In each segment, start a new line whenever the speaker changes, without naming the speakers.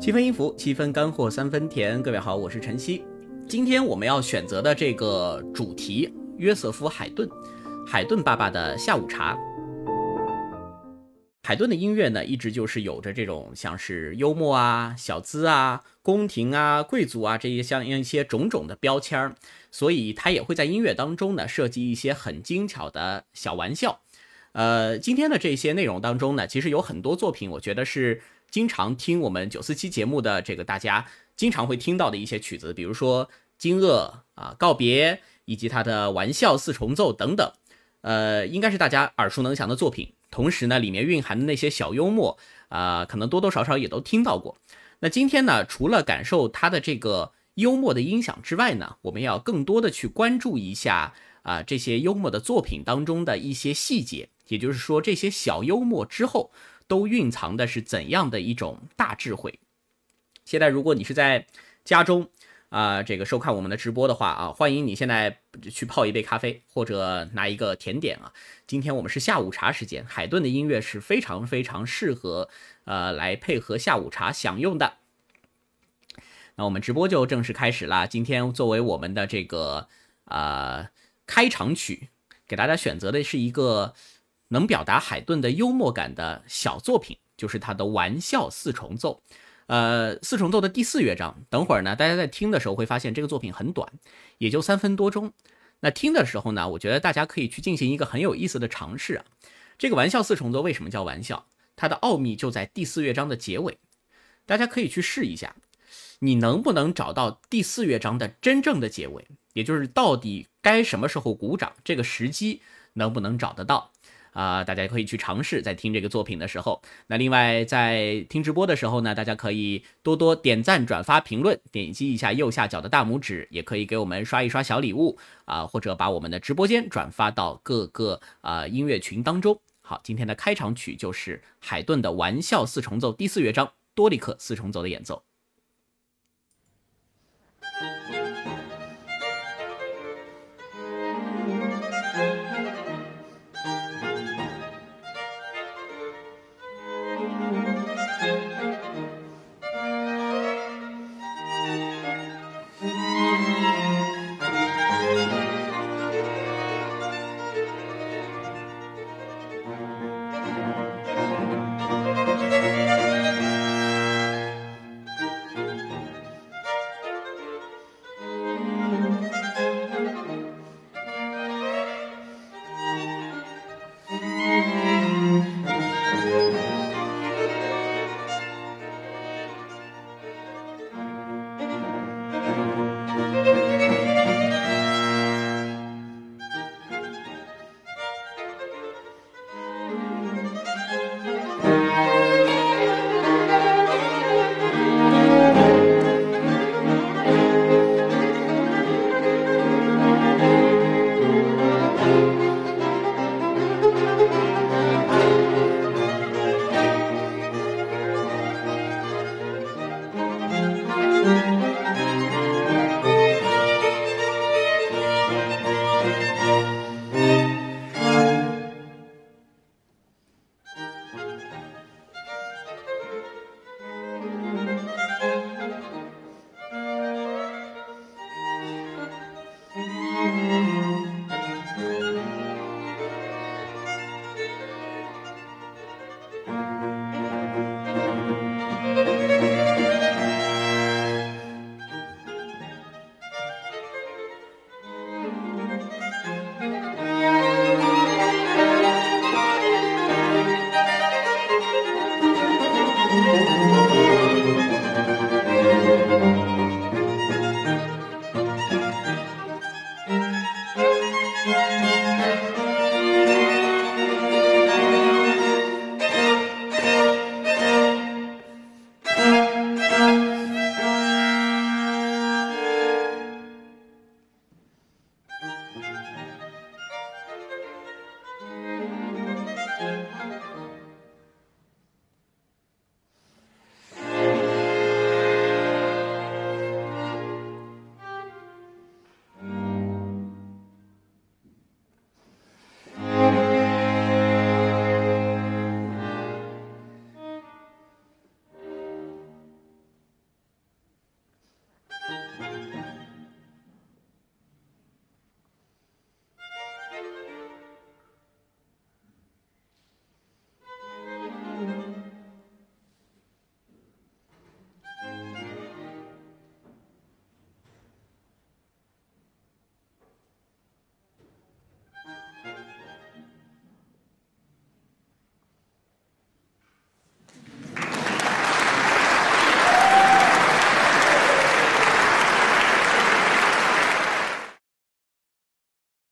七分音符，七分干货，三分甜。各位好，我是晨曦。今天我们要选择的这个主题，约瑟夫·海顿，海顿爸爸的下午茶。海顿的音乐呢，一直就是有着这种像是幽默啊、小资啊、宫廷啊、贵族啊这些像一些种种的标签儿，所以他也会在音乐当中呢设计一些很精巧的小玩笑。呃，今天的这些内容当中呢，其实有很多作品，我觉得是经常听我们九四七节目的这个大家经常会听到的一些曲子，比如说《惊愕》啊、《告别》以及他的《玩笑四重奏》等等，呃，应该是大家耳熟能详的作品。同时呢，里面蕴含的那些小幽默啊，可能多多少少也都听到过。那今天呢，除了感受它的这个幽默的音响之外呢，我们要更多的去关注一下啊这些幽默的作品当中的一些细节。也就是说，这些小幽默之后都蕴藏的是怎样的一种大智慧？现在，如果你是在家中啊，这个收看我们的直播的话啊，欢迎你现在去泡一杯咖啡或者拿一个甜点啊。今天我们是下午茶时间，海顿的音乐是非常非常适合呃来配合下午茶享用的。那我们直播就正式开始啦。今天作为我们的这个啊开场曲，给大家选择的是一个。能表达海顿的幽默感的小作品，就是他的玩笑四重奏。呃，四重奏的第四乐章。等会儿呢，大家在听的时候会发现这个作品很短，也就三分多钟。那听的时候呢，我觉得大家可以去进行一个很有意思的尝试啊。这个玩笑四重奏为什么叫玩笑？它的奥秘就在第四乐章的结尾。大家可以去试一下，你能不能找到第四乐章的真正的结尾？也就是到底该什么时候鼓掌，这个时机能不能找得到？啊，大家可以去尝试，在听这个作品的时候。那另外，在听直播的时候呢，大家可以多多点赞、转发、评论，点击一下右下角的大拇指，也可以给我们刷一刷小礼物啊，或者把我们的直播间转发到各个啊音乐群当中。好，今天的开场曲就是海顿的《玩笑四重奏》第四乐章多利克四重奏的演奏。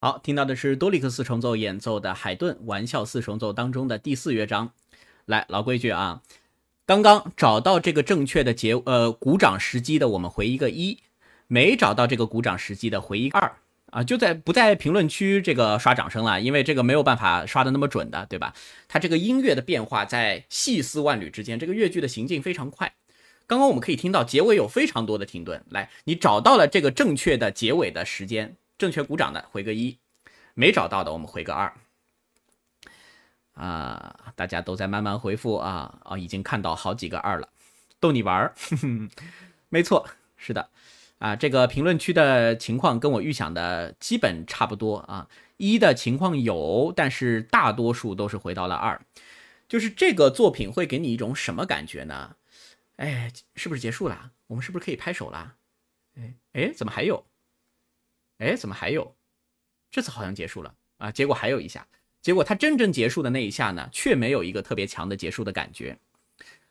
好，听到的是多利克四重奏演奏的海顿玩笑四重奏当中的第四乐章。来，老规矩啊，刚刚找到这个正确的结呃鼓掌时机的，我们回一个一；没找到这个鼓掌时机的，回一个二啊。就在不在评论区这个刷掌声了，因为这个没有办法刷的那么准的，对吧？它这个音乐的变化在细丝万缕之间，这个乐句的行进非常快。刚刚我们可以听到结尾有非常多的停顿。来，你找到了这个正确的结尾的时间。正确鼓掌的回个一，没找到的我们回个二。啊，大家都在慢慢回复啊啊，已经看到好几个二了，逗你玩儿，没错，是的，啊，这个评论区的情况跟我预想的基本差不多啊，一的情况有，但是大多数都是回到了二，就是这个作品会给你一种什么感觉呢？哎，是不是结束了？我们是不是可以拍手了？哎哎，怎么还有？哎，怎么还有？这次好像结束了啊！结果还有一下，结果他真正结束的那一下呢，却没有一个特别强的结束的感觉。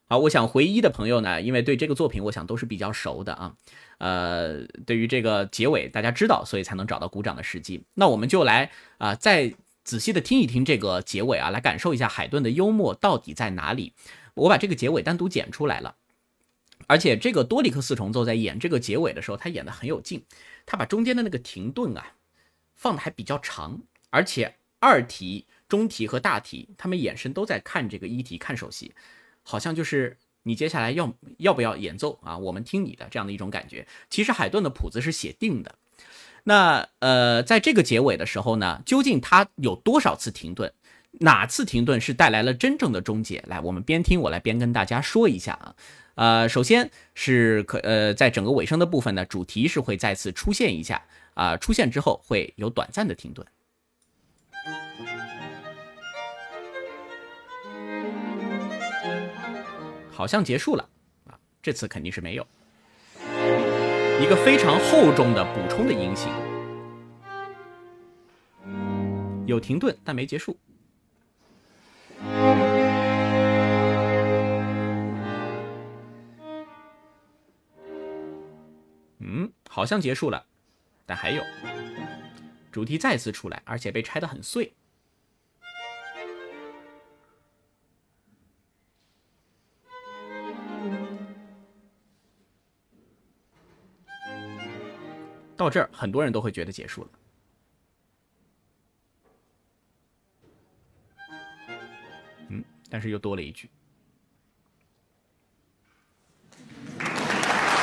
好，我想回一的朋友呢，因为对这个作品，我想都是比较熟的啊。呃，对于这个结尾，大家知道，所以才能找到鼓掌的时机。那我们就来啊，再仔细的听一听这个结尾啊，来感受一下海顿的幽默到底在哪里。我把这个结尾单独剪出来了。而且这个多里克四重奏在演这个结尾的时候，他演的很有劲，他把中间的那个停顿啊放的还比较长，而且二题、中题和大题他们眼神都在看这个一题，看首席，好像就是你接下来要要不要演奏啊？我们听你的这样的一种感觉。其实海顿的谱子是写定的，那呃，在这个结尾的时候呢，究竟他有多少次停顿？哪次停顿是带来了真正的终结？来，我们边听我来边跟大家说一下啊。呃，首先是可呃，在整个尾声的部分呢，主题是会再次出现一下啊，出现之后会有短暂的停顿，好像结束了啊，这次肯定是没有，一个非常厚重的补充的音型，有停顿但没结束。嗯好像结束了，但还有主题再次出来，而且被拆得很碎。到这儿，很多人都会觉得结束了。嗯，但是又多了一句，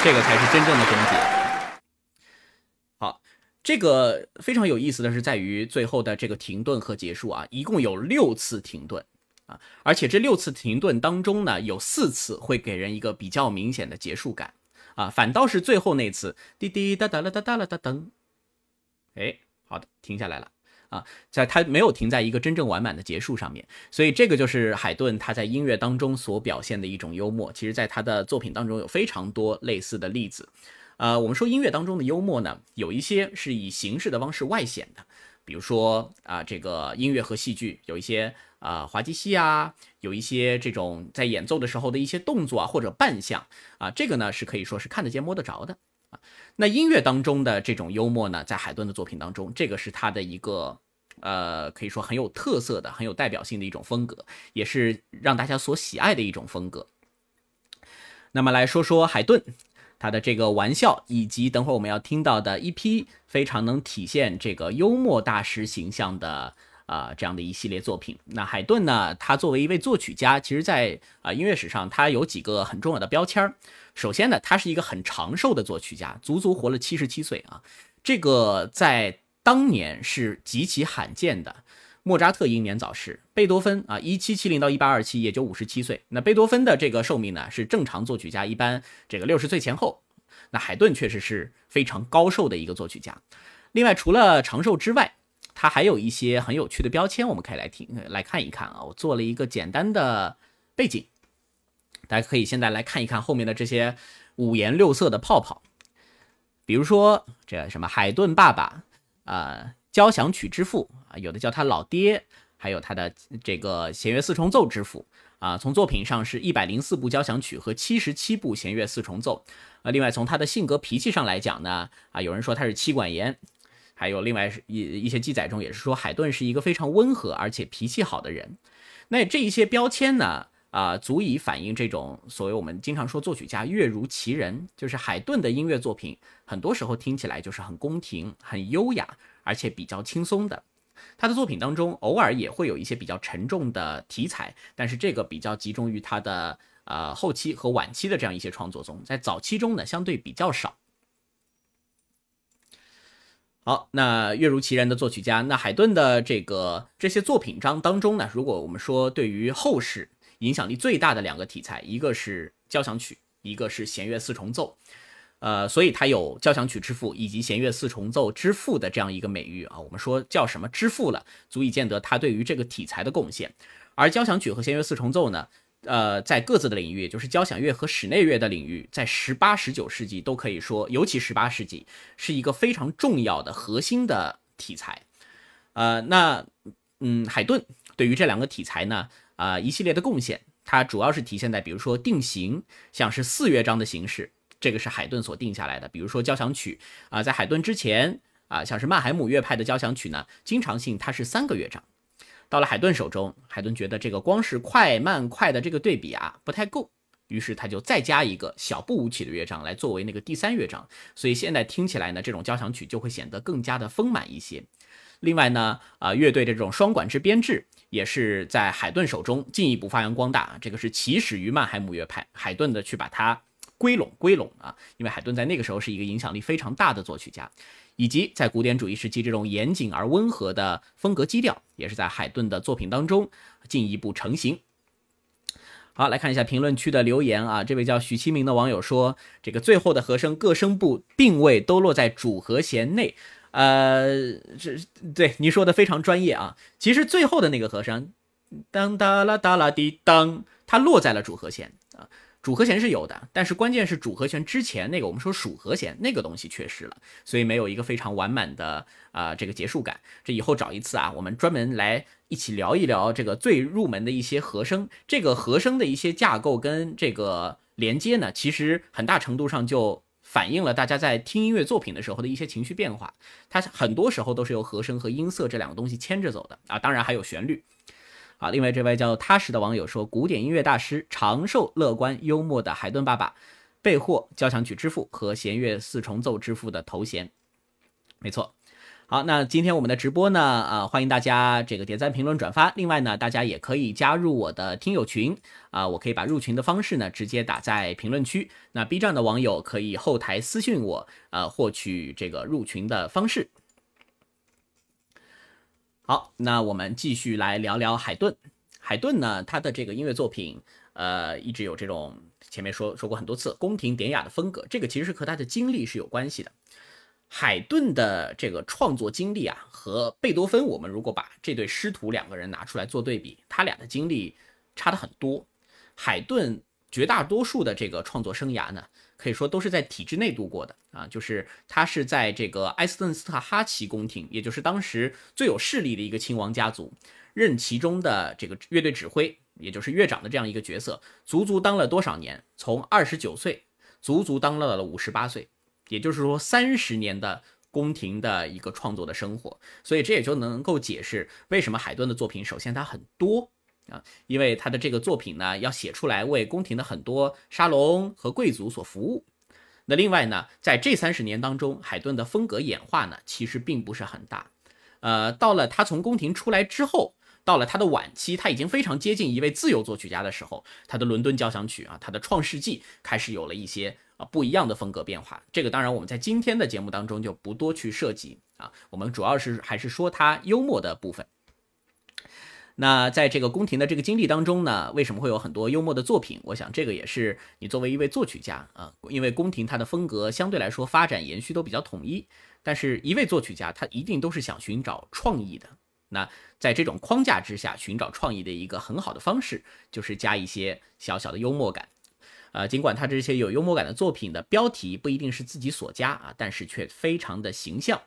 这个才是真正的终结。好这个非常有意思的是，在于最后的这个停顿和结束啊，一共有六次停顿啊，而且这六次停顿当中呢，有四次会给人一个比较明显的结束感啊，反倒是最后那次滴滴哒哒啦哒哒啦哒噔，哎，好的，停下来了啊，在他没有停在一个真正完满的结束上面，所以这个就是海顿他在音乐当中所表现的一种幽默，其实在他的作品当中有非常多类似的例子。呃，我们说音乐当中的幽默呢，有一些是以形式的方式外显的，比如说啊，这个音乐和戏剧有一些啊滑稽戏啊，有一些这种在演奏的时候的一些动作啊或者扮相啊，这个呢是可以说是看得见摸得着的啊。那音乐当中的这种幽默呢，在海顿的作品当中，这个是他的一个呃可以说很有特色的、很有代表性的一种风格，也是让大家所喜爱的一种风格。那么来说说海顿。他的这个玩笑，以及等会儿我们要听到的一批非常能体现这个幽默大师形象的啊这样的一系列作品。那海顿呢，他作为一位作曲家，其实在啊音乐史上他有几个很重要的标签儿。首先呢，他是一个很长寿的作曲家，足足活了七十七岁啊，这个在当年是极其罕见的。莫扎特英年早逝，贝多芬啊，一七七零到一八二七，也就五十七岁。那贝多芬的这个寿命呢，是正常作曲家一般这个六十岁前后。那海顿确实是非常高寿的一个作曲家。另外，除了长寿之外，他还有一些很有趣的标签，我们可以来听来看一看啊。我做了一个简单的背景，大家可以现在来看一看后面的这些五颜六色的泡泡，比如说这什么海顿爸爸啊。交响曲之父啊，有的叫他老爹，还有他的这个弦乐四重奏之父啊。从作品上是一百零四部交响曲和七十七部弦乐四重奏啊。另外从他的性格脾气上来讲呢啊，有人说他是妻管严还有另外一一些记载中也是说海顿是一个非常温和而且脾气好的人。那这一些标签呢，啊，足以反映这种所谓我们经常说作曲家乐如其人，就是海顿的音乐作品，很多时候听起来就是很宫廷、很优雅，而且比较轻松的。他的作品当中偶尔也会有一些比较沉重的题材，但是这个比较集中于他的呃后期和晚期的这样一些创作中，在早期中呢相对比较少。好，那月如其人的作曲家，那海顿的这个这些作品章当中呢，如果我们说对于后世影响力最大的两个题材，一个是交响曲，一个是弦乐四重奏，呃，所以他有交响曲之父以及弦乐四重奏之父的这样一个美誉啊。我们说叫什么之父了，足以见得他对于这个题材的贡献。而交响曲和弦乐四重奏呢？呃，在各自的领域，就是交响乐和室内乐的领域，在十八、十九世纪都可以说，尤其十八世纪是一个非常重要的核心的题材。呃，那嗯，海顿对于这两个题材呢，啊，一系列的贡献，它主要是体现在，比如说定型，像是四乐章的形式，这个是海顿所定下来的。比如说交响曲啊，在海顿之前啊，像是曼海姆乐派的交响曲呢，经常性它是三个乐章。到了海顿手中，海顿觉得这个光是快慢快的这个对比啊不太够，于是他就再加一个小步舞曲的乐章来作为那个第三乐章，所以现在听起来呢，这种交响曲就会显得更加的丰满一些。另外呢，啊，乐队的这种双管制编制也是在海顿手中进一步发扬光大啊，这个是起始于曼海姆乐派，海顿的去把它归拢归拢啊，因为海顿在那个时候是一个影响力非常大的作曲家。以及在古典主义时期，这种严谨而温和的风格基调，也是在海顿的作品当中进一步成型。好，来看一下评论区的留言啊，这位叫许清明的网友说，这个最后的和声各声部并位都落在主和弦内，呃，这对你说的非常专业啊。其实最后的那个和声，当哒啦哒啦滴当，它落在了主和弦啊。主和弦是有的，但是关键是主和弦之前那个我们说属和弦那个东西缺失了，所以没有一个非常完满的啊这个结束感。这以后找一次啊，我们专门来一起聊一聊这个最入门的一些和声，这个和声的一些架构跟这个连接呢，其实很大程度上就反映了大家在听音乐作品的时候的一些情绪变化。它很多时候都是由和声和音色这两个东西牵着走的啊，当然还有旋律。啊，另外这位叫踏实的网友说，古典音乐大师、长寿、乐观、幽默的海顿爸爸，被获交响曲之父和弦乐四重奏之父的头衔。没错。好，那今天我们的直播呢，啊，欢迎大家这个点赞、评论、转发。另外呢，大家也可以加入我的听友群啊，我可以把入群的方式呢直接打在评论区。那 B 站的网友可以后台私信我，呃，获取这个入群的方式。好，那我们继续来聊聊海顿。海顿呢，他的这个音乐作品，呃，一直有这种前面说说过很多次宫廷典雅的风格。这个其实是和他的经历是有关系的。海顿的这个创作经历啊，和贝多芬，我们如果把这对师徒两个人拿出来做对比，他俩的经历差的很多。海顿绝大多数的这个创作生涯呢。可以说都是在体制内度过的啊，就是他是在这个埃斯顿斯特哈奇宫廷，也就是当时最有势力的一个亲王家族，任其中的这个乐队指挥，也就是乐长的这样一个角色，足足当了多少年？从二十九岁，足足当了了五十八岁，也就是说三十年的宫廷的一个创作的生活，所以这也就能够解释为什么海顿的作品，首先它很多。啊，因为他的这个作品呢，要写出来为宫廷的很多沙龙和贵族所服务。那另外呢，在这三十年当中，海顿的风格演化呢，其实并不是很大。呃，到了他从宫廷出来之后，到了他的晚期，他已经非常接近一位自由作曲家的时候，他的伦敦交响曲啊，他的创世纪开始有了一些啊不一样的风格变化。这个当然我们在今天的节目当中就不多去涉及啊，我们主要是还是说他幽默的部分。那在这个宫廷的这个经历当中呢，为什么会有很多幽默的作品？我想这个也是你作为一位作曲家啊，因为宫廷它的风格相对来说发展延续都比较统一，但是一位作曲家他一定都是想寻找创意的。那在这种框架之下寻找创意的一个很好的方式，就是加一些小小的幽默感。呃，尽管他这些有幽默感的作品的标题不一定是自己所加啊，但是却非常的形象。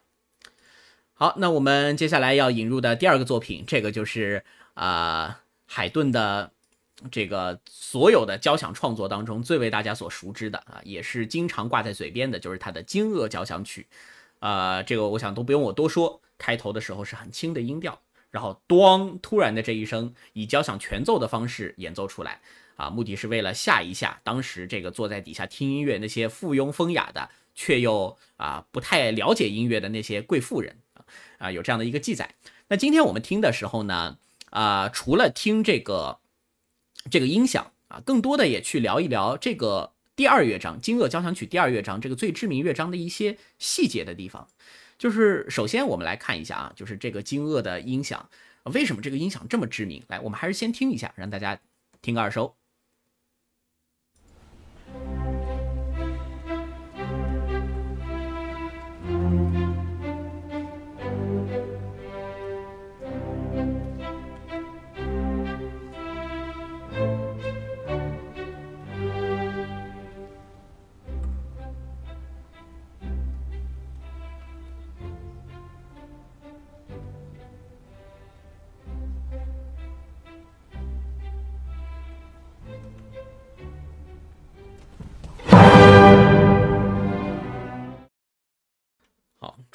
好，那我们接下来要引入的第二个作品，这个就是啊海顿的这个所有的交响创作当中最为大家所熟知的啊，也是经常挂在嘴边的，就是他的《惊愕交响曲》呃，这个我想都不用我多说，开头的时候是很轻的音调，然后咣，突然的这一声以交响全奏的方式演奏出来，啊，目的是为了吓一吓当时这个坐在底下听音乐那些附庸风雅的却又啊不太了解音乐的那些贵妇人啊，啊，有这样的一个记载。那今天我们听的时候呢，啊，除了听这个这个音响啊，更多的也去聊一聊这个。第二乐章《惊愕交响曲》第二乐章，这个最知名乐章的一些细节的地方，就是首先我们来看一下啊，就是这个惊愕的音响，为什么这个音响这么知名？来，我们还是先听一下，让大家听个耳熟。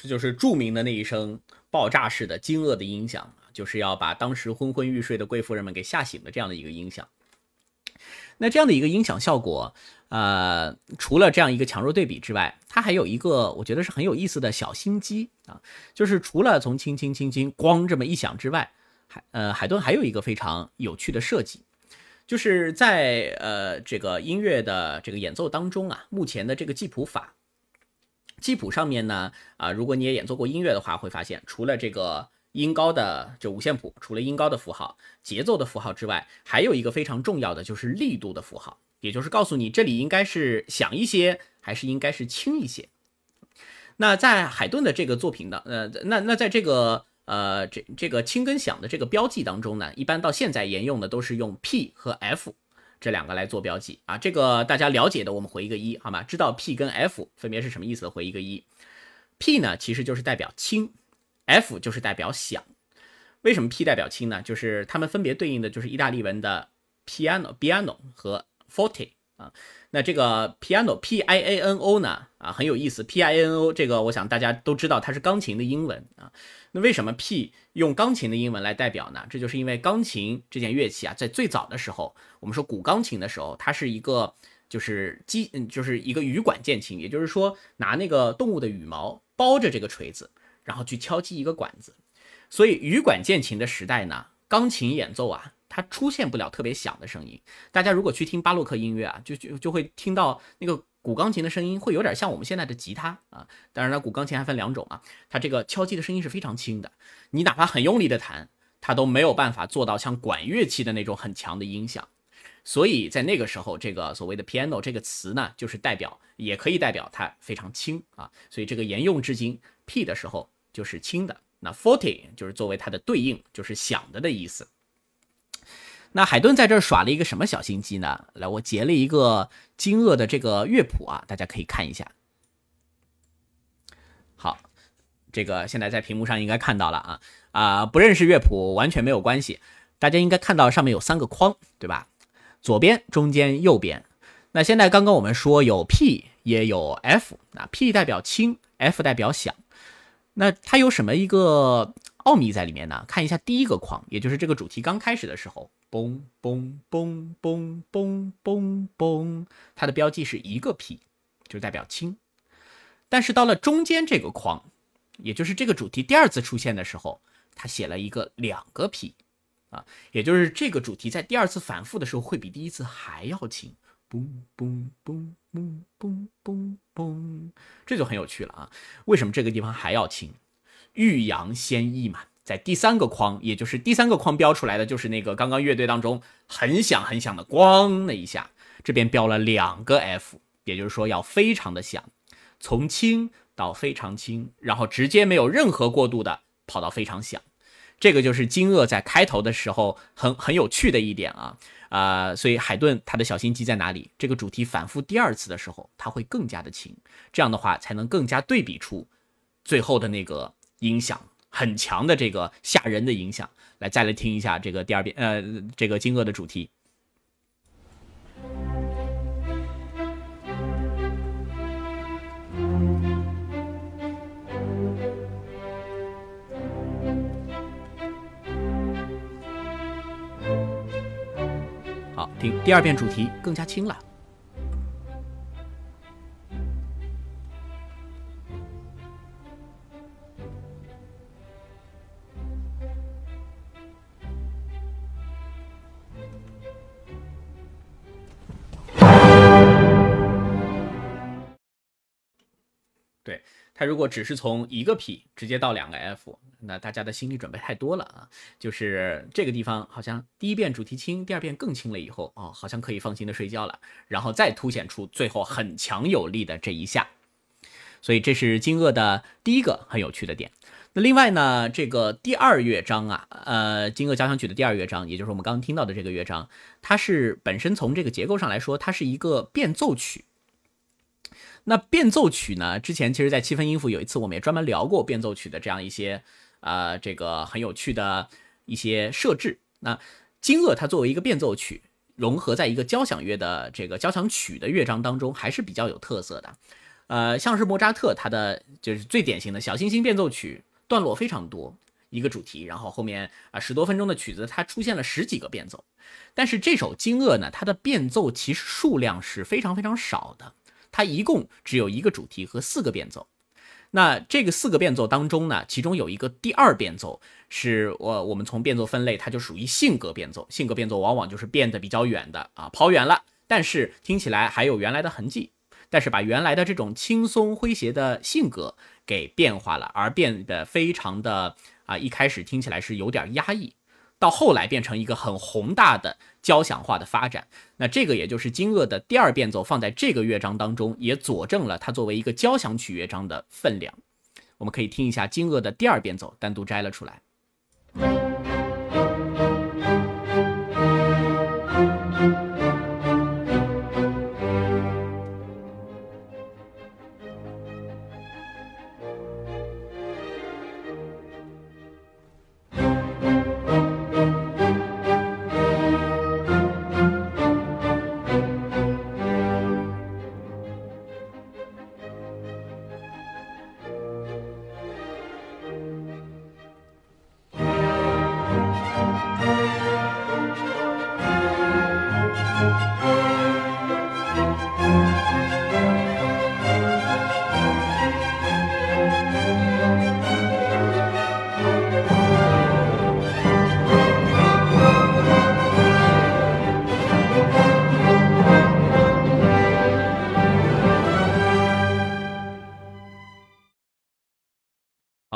这就是著名的那一声爆炸式的惊愕的音响就是要把当时昏昏欲睡的贵妇人们给吓醒的这样的一个音响。那这样的一个音响效果，呃，除了这样一个强弱对比之外，它还有一个我觉得是很有意思的小心机啊，就是除了从轻轻轻轻咣这么一响之外，海呃海顿还有一个非常有趣的设计，就是在呃这个音乐的这个演奏当中啊，目前的这个记谱法。记谱上面呢，啊，如果你也演奏过音乐的话，会发现除了这个音高的这五线谱，除了音高的符号、节奏的符号之外，还有一个非常重要的就是力度的符号，也就是告诉你这里应该是响一些，还是应该是轻一些。那在海顿的这个作品的，呃，那那在这个呃这这个轻跟响的这个标记当中呢，一般到现在沿用的都是用 P 和 F。这两个来做标记啊，这个大家了解的，我们回一个一，好吗？知道 P 跟 F 分别是什么意思的，回一个一。P 呢，其实就是代表轻，F 就是代表响。为什么 P 代表轻呢？就是它们分别对应的就是意大利文的 piano，piano 和 forte 啊。那这个 piano P I A N O 呢？啊，很有意思。P I A N O 这个，我想大家都知道，它是钢琴的英文啊。那为什么 P 用钢琴的英文来代表呢？这就是因为钢琴这件乐器啊，在最早的时候，我们说古钢琴的时候，它是一个就是机，就是一个羽管键琴，也就是说拿那个动物的羽毛包着这个锤子，然后去敲击一个管子。所以羽管键琴的时代呢，钢琴演奏啊。它出现不了特别响的声音。大家如果去听巴洛克音乐啊，就就就会听到那个古钢琴的声音，会有点像我们现在的吉他啊。当然了，古钢琴还分两种啊，它这个敲击的声音是非常轻的，你哪怕很用力的弹，它都没有办法做到像管乐器的那种很强的音响。所以在那个时候，这个所谓的 piano 这个词呢，就是代表，也可以代表它非常轻啊。所以这个沿用至今，P 的时候就是轻的，那 forte 就是作为它的对应，就是响的的意思。那海顿在这儿耍了一个什么小心机呢？来，我截了一个惊愕的这个乐谱啊，大家可以看一下。好，这个现在在屏幕上应该看到了啊啊，不认识乐谱完全没有关系，大家应该看到上面有三个框，对吧？左边、中间、右边。那现在刚刚我们说有 P 也有 F，那 P 代表轻，F 代表响，那它有什么一个奥秘在里面呢？看一下第一个框，也就是这个主题刚开始的时候。嘣嘣嘣嘣嘣嘣嘣，它的标记是一个 P，就代表轻。但是到了中间这个框，也就是这个主题第二次出现的时候，它写了一个两个 P，啊，也就是这个主题在第二次反复的时候会比第一次还要轻。嘣嘣嘣嘣嘣嘣嘣，这就很有趣了啊！为什么这个地方还要轻？欲扬先抑嘛。在第三个框，也就是第三个框标出来的，就是那个刚刚乐队当中很响很响的“咣”的一下，这边标了两个 F，也就是说要非常的响，从轻到非常轻，然后直接没有任何过渡的跑到非常响，这个就是惊愕在开头的时候很很有趣的一点啊啊，所以海顿他的小心机在哪里？这个主题反复第二次的时候，他会更加的轻，这样的话才能更加对比出最后的那个影响很强的这个吓人的影响。来再来听一下这个第二遍呃这个惊愕的主题。好听第二遍主题更加清了。它如果只是从一个 P 直接到两个 F，那大家的心理准备太多了啊！就是这个地方好像第一遍主题轻，第二遍更轻了以后，哦，好像可以放心的睡觉了。然后再凸显出最后很强有力的这一下，所以这是金鳄的第一个很有趣的点。那另外呢，这个第二乐章啊，呃，金鳄交响曲的第二乐章，也就是我们刚刚听到的这个乐章，它是本身从这个结构上来说，它是一个变奏曲。那变奏曲呢？之前其实，在七分音符有一次，我们也专门聊过变奏曲的这样一些，呃，这个很有趣的一些设置。那金鳄它作为一个变奏曲，融合在一个交响乐的这个交响曲的乐章当中，还是比较有特色的。呃，像是莫扎特，他的就是最典型的小星星变奏曲，段落非常多，一个主题，然后后面啊十多分钟的曲子，它出现了十几个变奏。但是这首惊愕呢，它的变奏其实数量是非常非常少的。它一共只有一个主题和四个变奏，那这个四个变奏当中呢，其中有一个第二变奏是我我们从变奏分类，它就属于性格变奏。性格变奏往往就是变得比较远的啊，跑远了，但是听起来还有原来的痕迹，但是把原来的这种轻松诙谐的性格给变化了，而变得非常的啊，一开始听起来是有点压抑。到后来变成一个很宏大的交响化的发展，那这个也就是金鳄的第二变奏放在这个乐章当中，也佐证了它作为一个交响曲乐章的分量。我们可以听一下金鳄的第二变奏，单独摘了出来。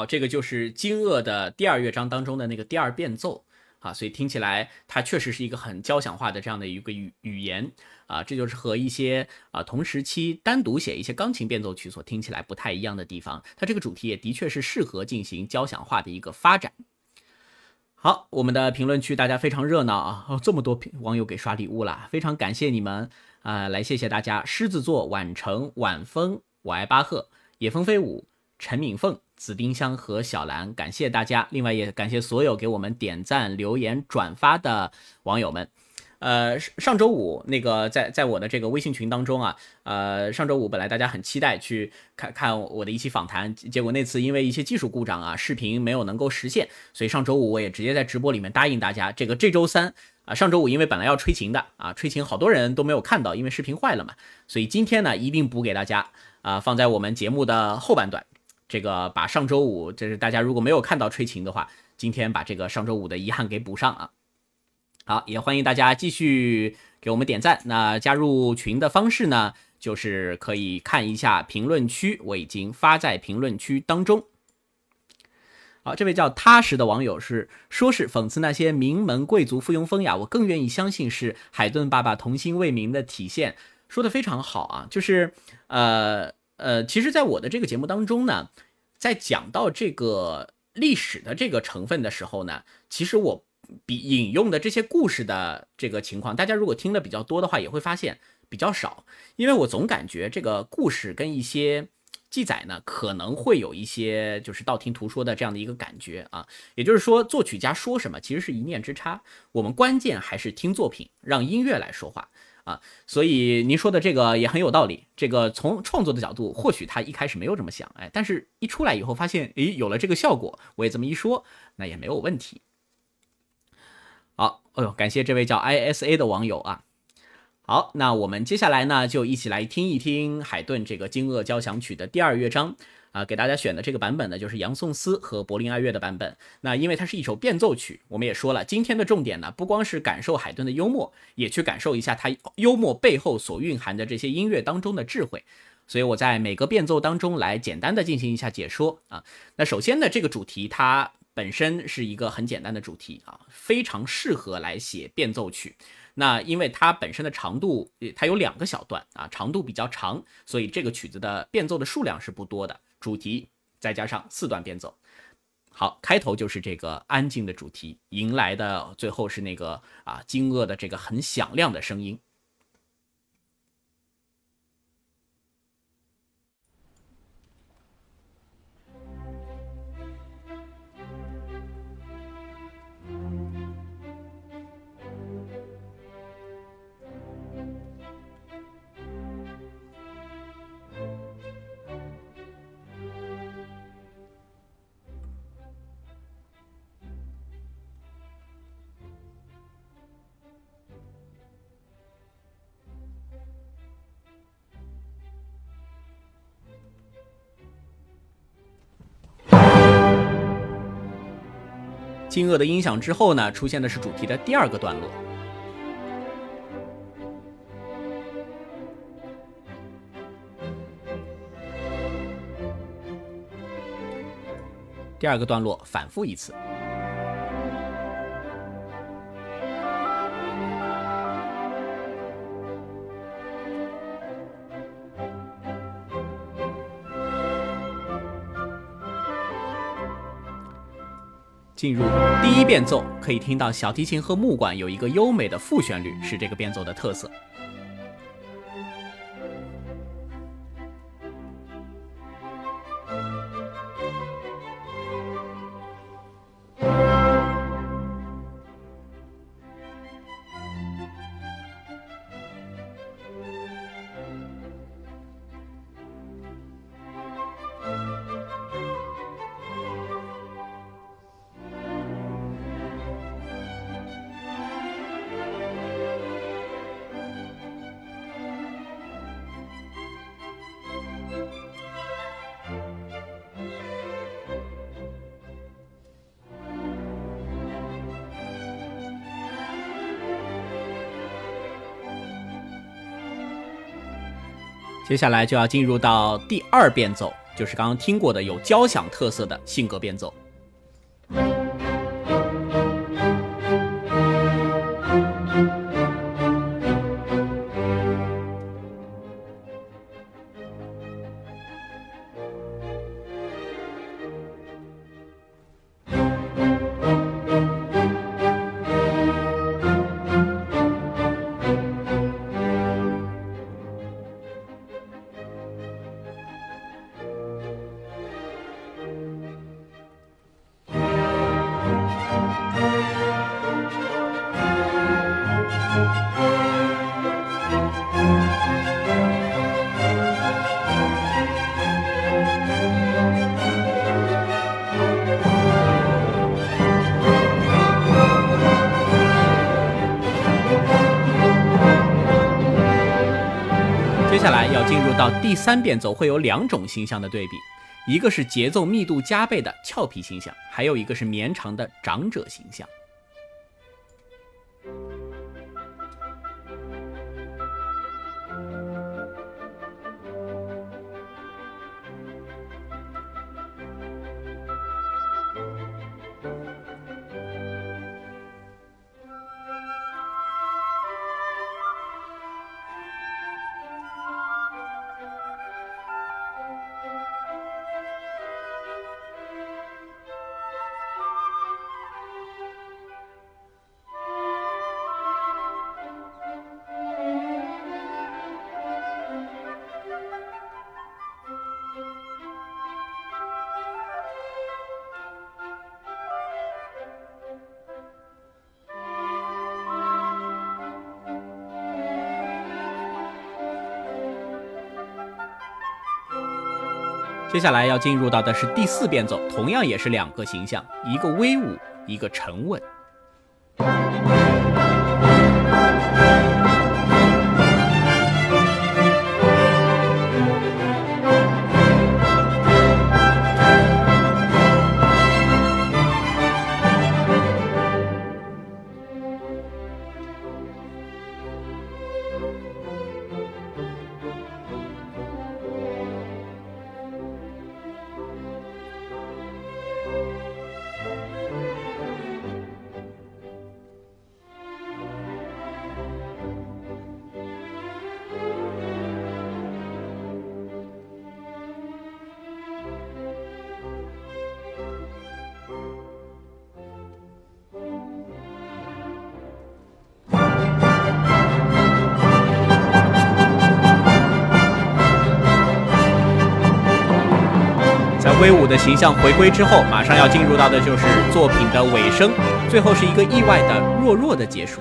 这个就是惊愕的第二乐章当中的那个第二变奏啊，所以听起来它确实是一个很交响化的这样的一个语语言啊，这就是和一些啊同时期单独写一些钢琴变奏曲所听起来不太一样的地方。它这个主题也的确是适合进行交响化的一个发展。好，我们的评论区大家非常热闹啊，哦，这么多网友给刷礼物了，非常感谢你们啊，来谢谢大家。狮子座晚成晚风，我爱巴赫，野风飞舞，陈敏凤。紫丁香和小兰，感谢大家，另外也感谢所有给我们点赞、留言、转发的网友们。呃，上周五那个在在我的这个微信群当中啊，呃，上周五本来大家很期待去看看我的一期访谈，结果那次因为一些技术故障啊，视频没有能够实现，所以上周五我也直接在直播里面答应大家，这个这周三啊，上周五因为本来要吹琴的啊，吹琴好多人都没有看到，因为视频坏了嘛，所以今天呢一定补给大家啊，放在我们节目的后半段。这个把上周五，就是大家如果没有看到吹琴的话，今天把这个上周五的遗憾给补上啊。好，也欢迎大家继续给我们点赞。那加入群的方式呢，就是可以看一下评论区，我已经发在评论区当中。好，这位叫踏实的网友是说是讽刺那些名门贵族附庸风雅，我更愿意相信是海顿爸爸童心未泯的体现，说的非常好啊，就是呃。呃，其实，在我的这个节目当中呢，在讲到这个历史的这个成分的时候呢，其实我比引用的这些故事的这个情况，大家如果听的比较多的话，也会发现比较少，因为我总感觉这个故事跟一些记载呢，可能会有一些就是道听途说的这样的一个感觉啊。也就是说，作曲家说什么，其实是一念之差，我们关键还是听作品，让音乐来说话。啊，所以您说的这个也很有道理。这个从创作的角度，或许他一开始没有这么想，哎，但是一出来以后发现，诶，有了这个效果，我也这么一说，那也没有问题。好，哎呦，感谢这位叫 ISA 的网友啊，好，那我们接下来呢，就一起来听一听海顿这个《惊愕交响曲》的第二乐章啊，给大家选的这个版本呢，就是杨颂斯和柏林爱乐的版本。那因为它是一首变奏曲，我们也说了，今天的重点呢，不光是感受海顿的幽默，也去感受一下他幽默背后所蕴含的这些音乐当中的智慧。所以我在每个变奏当中来简单的进行一下解说啊。那首先呢，这个主题它本身是一个很简单的主题啊，非常适合来写变奏曲。那因为它本身的长度，它有两个小段啊，长度比较长，所以这个曲子的变奏的数量是不多的。主题再加上四段变奏，好，开头就是这个安静的主题，迎来的最后是那个啊惊愕的这个很响亮的声音。惊愕的音响之后呢，出现的是主题的第二个段落。第二个段落反复一次。进入第一变奏，可以听到小提琴和木管有一个优美的副旋律，是这个变奏的特色。接下来就要进入到第二变奏，就是刚刚听过的有交响特色的性格变奏。第三变奏，会有两种形象的对比，一个是节奏密度加倍的俏皮形象，还有一个是绵长的长者形象。接下来要进入到的是第四变奏，同样也是两个形象，一个威武，一个沉稳。形象回归之后，马上要进入到的就是作品的尾声，最后是一个意外的弱弱的结束。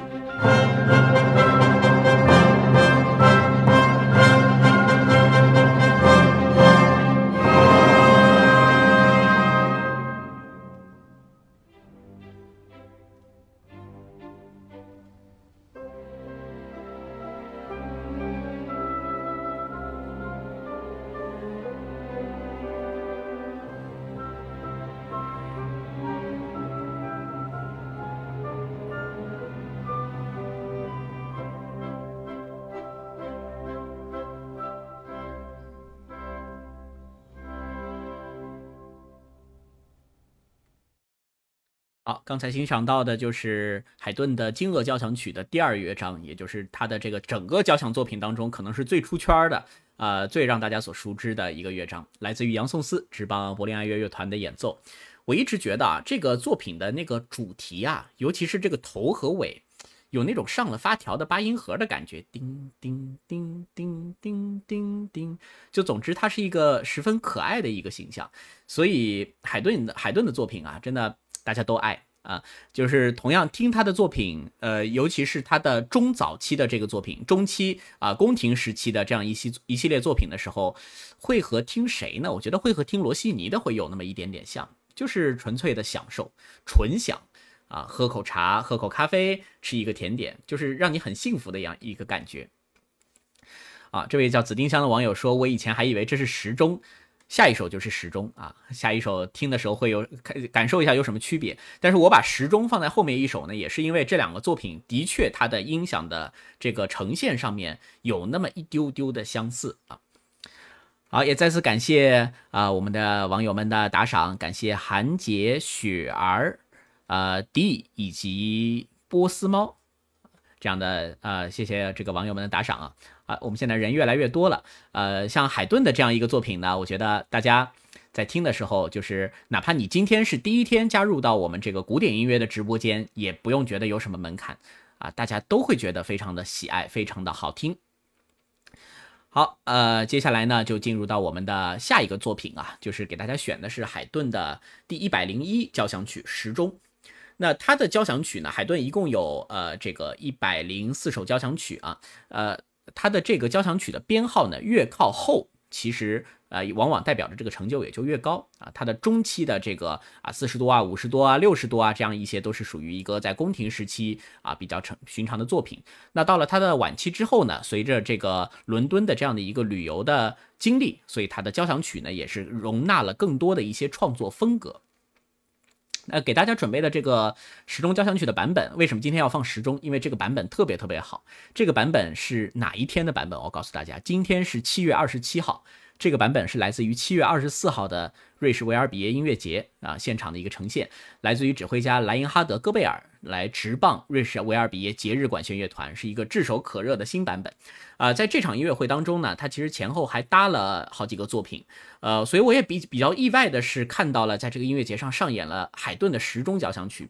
刚才欣赏到的就是海顿的《惊愕交响曲》的第二乐章，也就是他的这个整个交响作品当中可能是最出圈的，呃，最让大家所熟知的一个乐章，来自于杨颂斯执棒柏林爱乐乐团的演奏。我一直觉得啊，这个作品的那个主题啊，尤其是这个头和尾，有那种上了发条的八音盒的感觉，叮叮叮叮叮叮叮，就总之它是一个十分可爱的一个形象。所以海顿的海顿的作品啊，真的。大家都爱啊，就是同样听他的作品，呃，尤其是他的中早期的这个作品，中期啊宫廷时期的这样一系一系列作品的时候，会和听谁呢？我觉得会和听罗西尼的会有那么一点点像，就是纯粹的享受，纯享啊，喝口茶，喝口咖啡，吃一个甜点，就是让你很幸福的样一个感觉。啊，这位叫紫丁香的网友说，我以前还以为这是时钟。下一首就是时钟啊，下一首听的时候会有感感受一下有什么区别。但是我把时钟放在后面一首呢，也是因为这两个作品的确它的音响的这个呈现上面有那么一丢丢的相似啊。好，也再次感谢啊我们的网友们的打赏，感谢韩杰、雪儿、呃 D 以及波斯猫这样的呃，谢谢这个网友们的打赏啊。啊，我们现在人越来越多了，呃，像海顿的这样一个作品呢，我觉得大家在听的时候，就是哪怕你今天是第一天加入到我们这个古典音乐的直播间，也不用觉得有什么门槛啊，大家都会觉得非常的喜爱，非常的好听。好，呃，接下来呢，就进入到我们的下一个作品啊，就是给大家选的是海顿的第一百零一交响曲时钟。那他的交响曲呢，海顿一共有呃这个一百零四首交响曲啊，呃。它的这个交响曲的编号呢，越靠后，其实呃，往往代表着这个成就也就越高啊。它的中期的这个啊，四十多啊，五十多啊，六十多啊，这样一些都是属于一个在宫廷时期啊比较成寻常的作品。那到了它的晚期之后呢，随着这个伦敦的这样的一个旅游的经历，所以它的交响曲呢也是容纳了更多的一些创作风格。那给大家准备的这个时钟交响曲的版本，为什么今天要放时钟？因为这个版本特别特别好。这个版本是哪一天的版本？我告诉大家，今天是七月二十七号。这个版本是来自于七月二十四号的瑞士维尔比耶音乐节啊现场的一个呈现，来自于指挥家莱因哈德·戈贝尔来执棒瑞士维尔比耶节日管弦乐团，是一个炙手可热的新版本。啊，在这场音乐会当中呢，他其实前后还搭了好几个作品，呃，所以我也比比较意外的是看到了在这个音乐节上上演了海顿的时钟交响曲。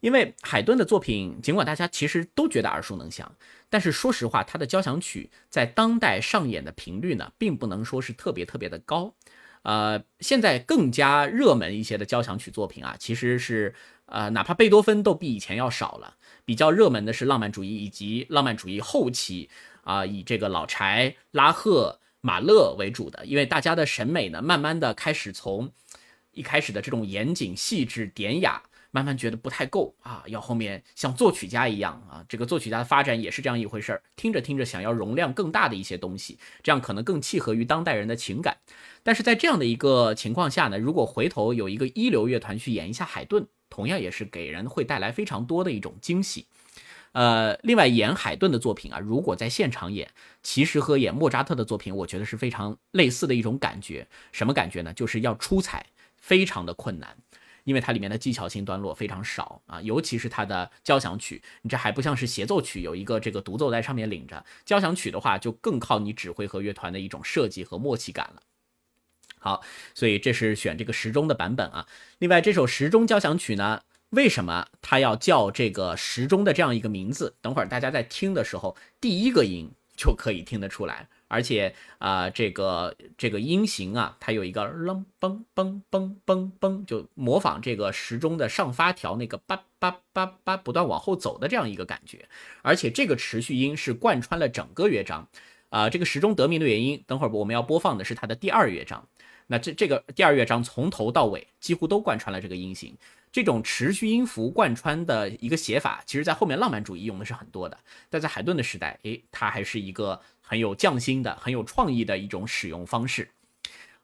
因为海顿的作品，尽管大家其实都觉得耳熟能详，但是说实话，他的交响曲在当代上演的频率呢，并不能说是特别特别的高。呃，现在更加热门一些的交响曲作品啊，其实是呃，哪怕贝多芬都比以前要少了。比较热门的是浪漫主义以及浪漫主义后期啊，以这个老柴、拉赫、马勒为主的，因为大家的审美呢，慢慢的开始从一开始的这种严谨、细致、典雅。慢慢觉得不太够啊，要后面像作曲家一样啊，这个作曲家的发展也是这样一回事儿。听着听着，想要容量更大的一些东西，这样可能更契合于当代人的情感。但是在这样的一个情况下呢，如果回头有一个一流乐团去演一下海顿，同样也是给人会带来非常多的一种惊喜。呃，另外演海顿的作品啊，如果在现场演，其实和演莫扎特的作品，我觉得是非常类似的一种感觉。什么感觉呢？就是要出彩，非常的困难，因为它里面的技巧性段落非常少啊，尤其是它的交响曲，你这还不像是协奏曲，有一个这个独奏在上面领着。交响曲的话，就更靠你指挥和乐团的一种设计和默契感了。好，所以这是选这个时钟的版本啊。另外，这首时钟交响曲呢？为什么它要叫这个时钟的这样一个名字？等会儿大家在听的时候，第一个音就可以听得出来。而且啊，这个这个音型啊，它有一个啷嘣嘣嘣嘣嘣，就模仿这个时钟的上发条那个叭叭叭叭不断往后走的这样一个感觉。而且这个持续音是贯穿了整个乐章。啊，这个时钟得名的原因，等会儿我们要播放的是它的第二乐章。那这这个第二乐章从头到尾几乎都贯穿了这个音型。这种持续音符贯穿的一个写法，其实在后面浪漫主义用的是很多的，但在海顿的时代，诶，它还是一个很有匠心的、很有创意的一种使用方式。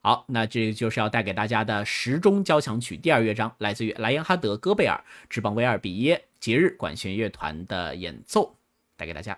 好，那这就是要带给大家的时钟交响曲第二乐章，来自于莱茵哈德·戈贝尔之邦威尔比耶节日管弦乐团的演奏，带给大家。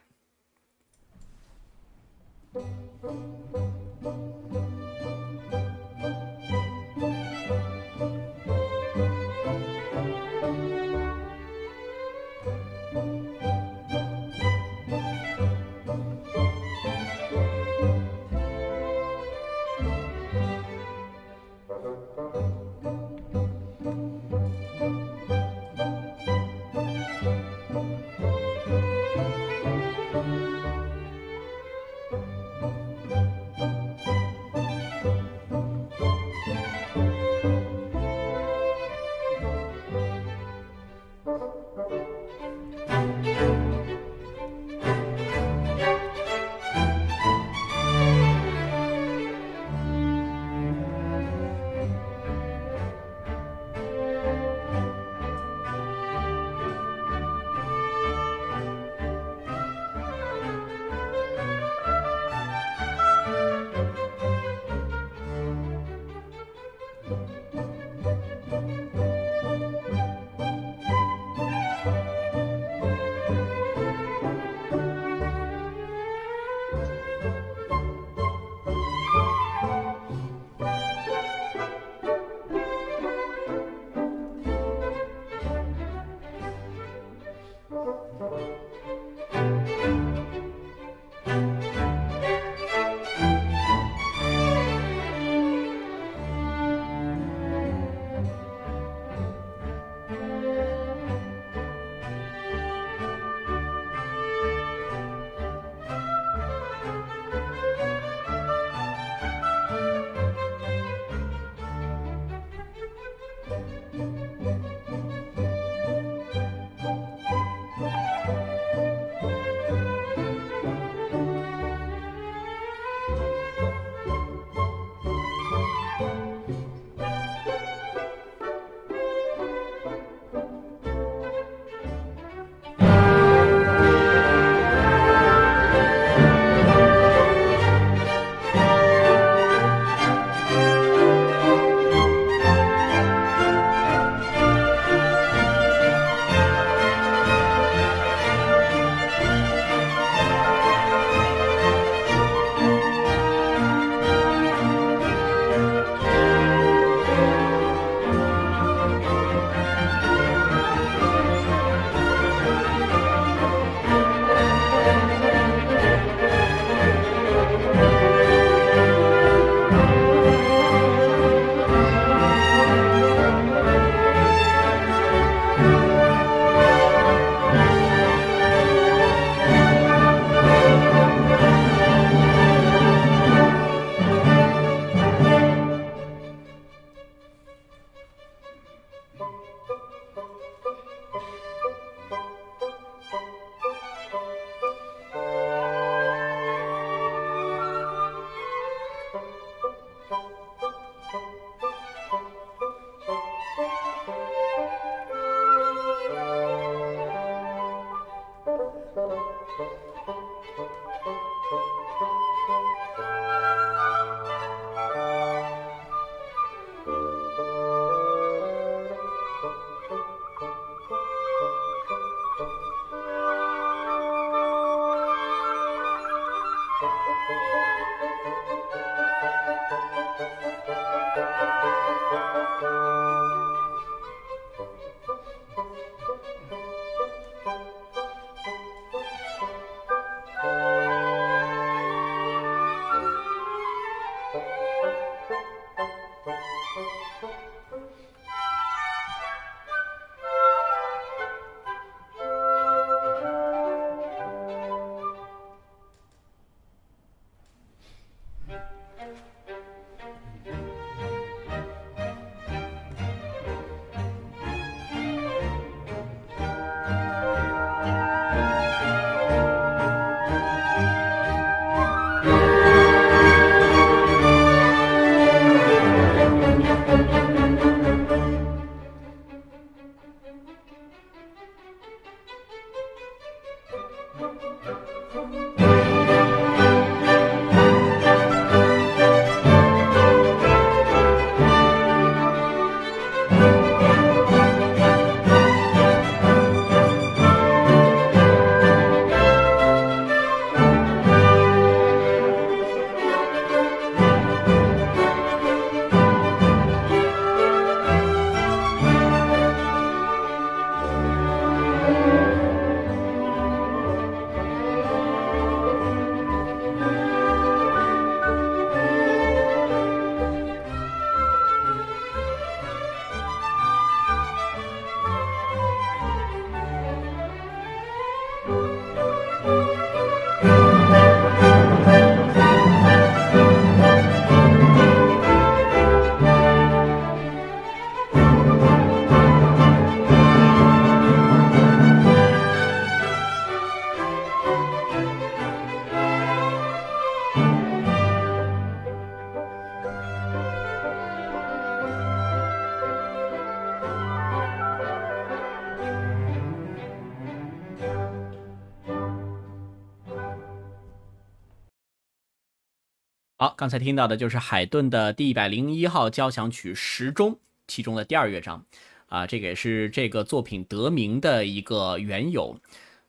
好，刚才听到的就是海顿的第一百零一号交响曲时钟，其中的第二乐章，啊，这个也是这个作品得名的一个缘由。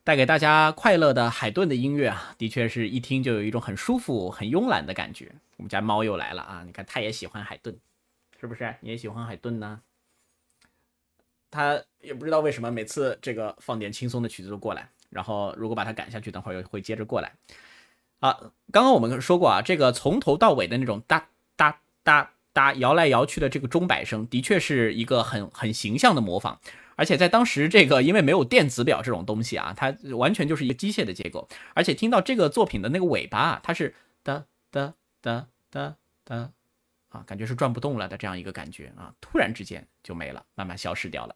带给大家快乐的海顿的音乐啊，的确是一听就有一种很舒服、很慵懒的感觉。我们家猫又来了啊，你看它也喜欢海顿，是不是？你也喜欢海顿呢？它也不知道为什么每次这个放点轻松的曲子都过来，然后如果把它赶下去，等会儿又会接着过来。啊，刚刚我们说过啊，这个从头到尾的那种哒哒哒哒摇来摇去的这个钟摆声，的确是一个很很形象的模仿。而且在当时，这个因为没有电子表这种东西啊，它完全就是一个机械的结构。而且听到这个作品的那个尾巴啊，它是哒哒哒哒哒啊，感觉是转不动了的这样一个感觉啊，突然之间就没了，慢慢消失掉了。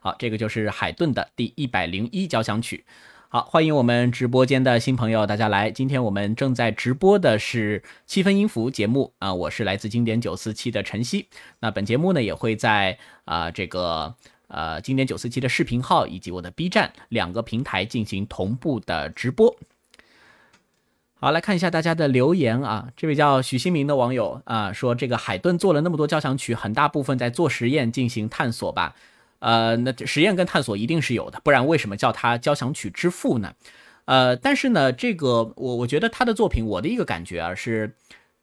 好，这个就是海顿的第一百零一交响曲。好，欢迎我们直播间的新朋友，大家来。今天我们正在直播的是七分音符节目啊，我是来自经典九四七的晨曦。那本节目呢也会在啊这个呃经典九四七的视频号以及我的 B 站两个平台进行同步的直播。好，来看一下大家的留言啊，这位叫许新明的网友啊说，这个海顿做了那么多交响曲，很大部分在做实验进行探索吧。呃，那实验跟探索一定是有的，不然为什么叫他交响曲之父呢？呃，但是呢，这个我我觉得他的作品，我的一个感觉啊是，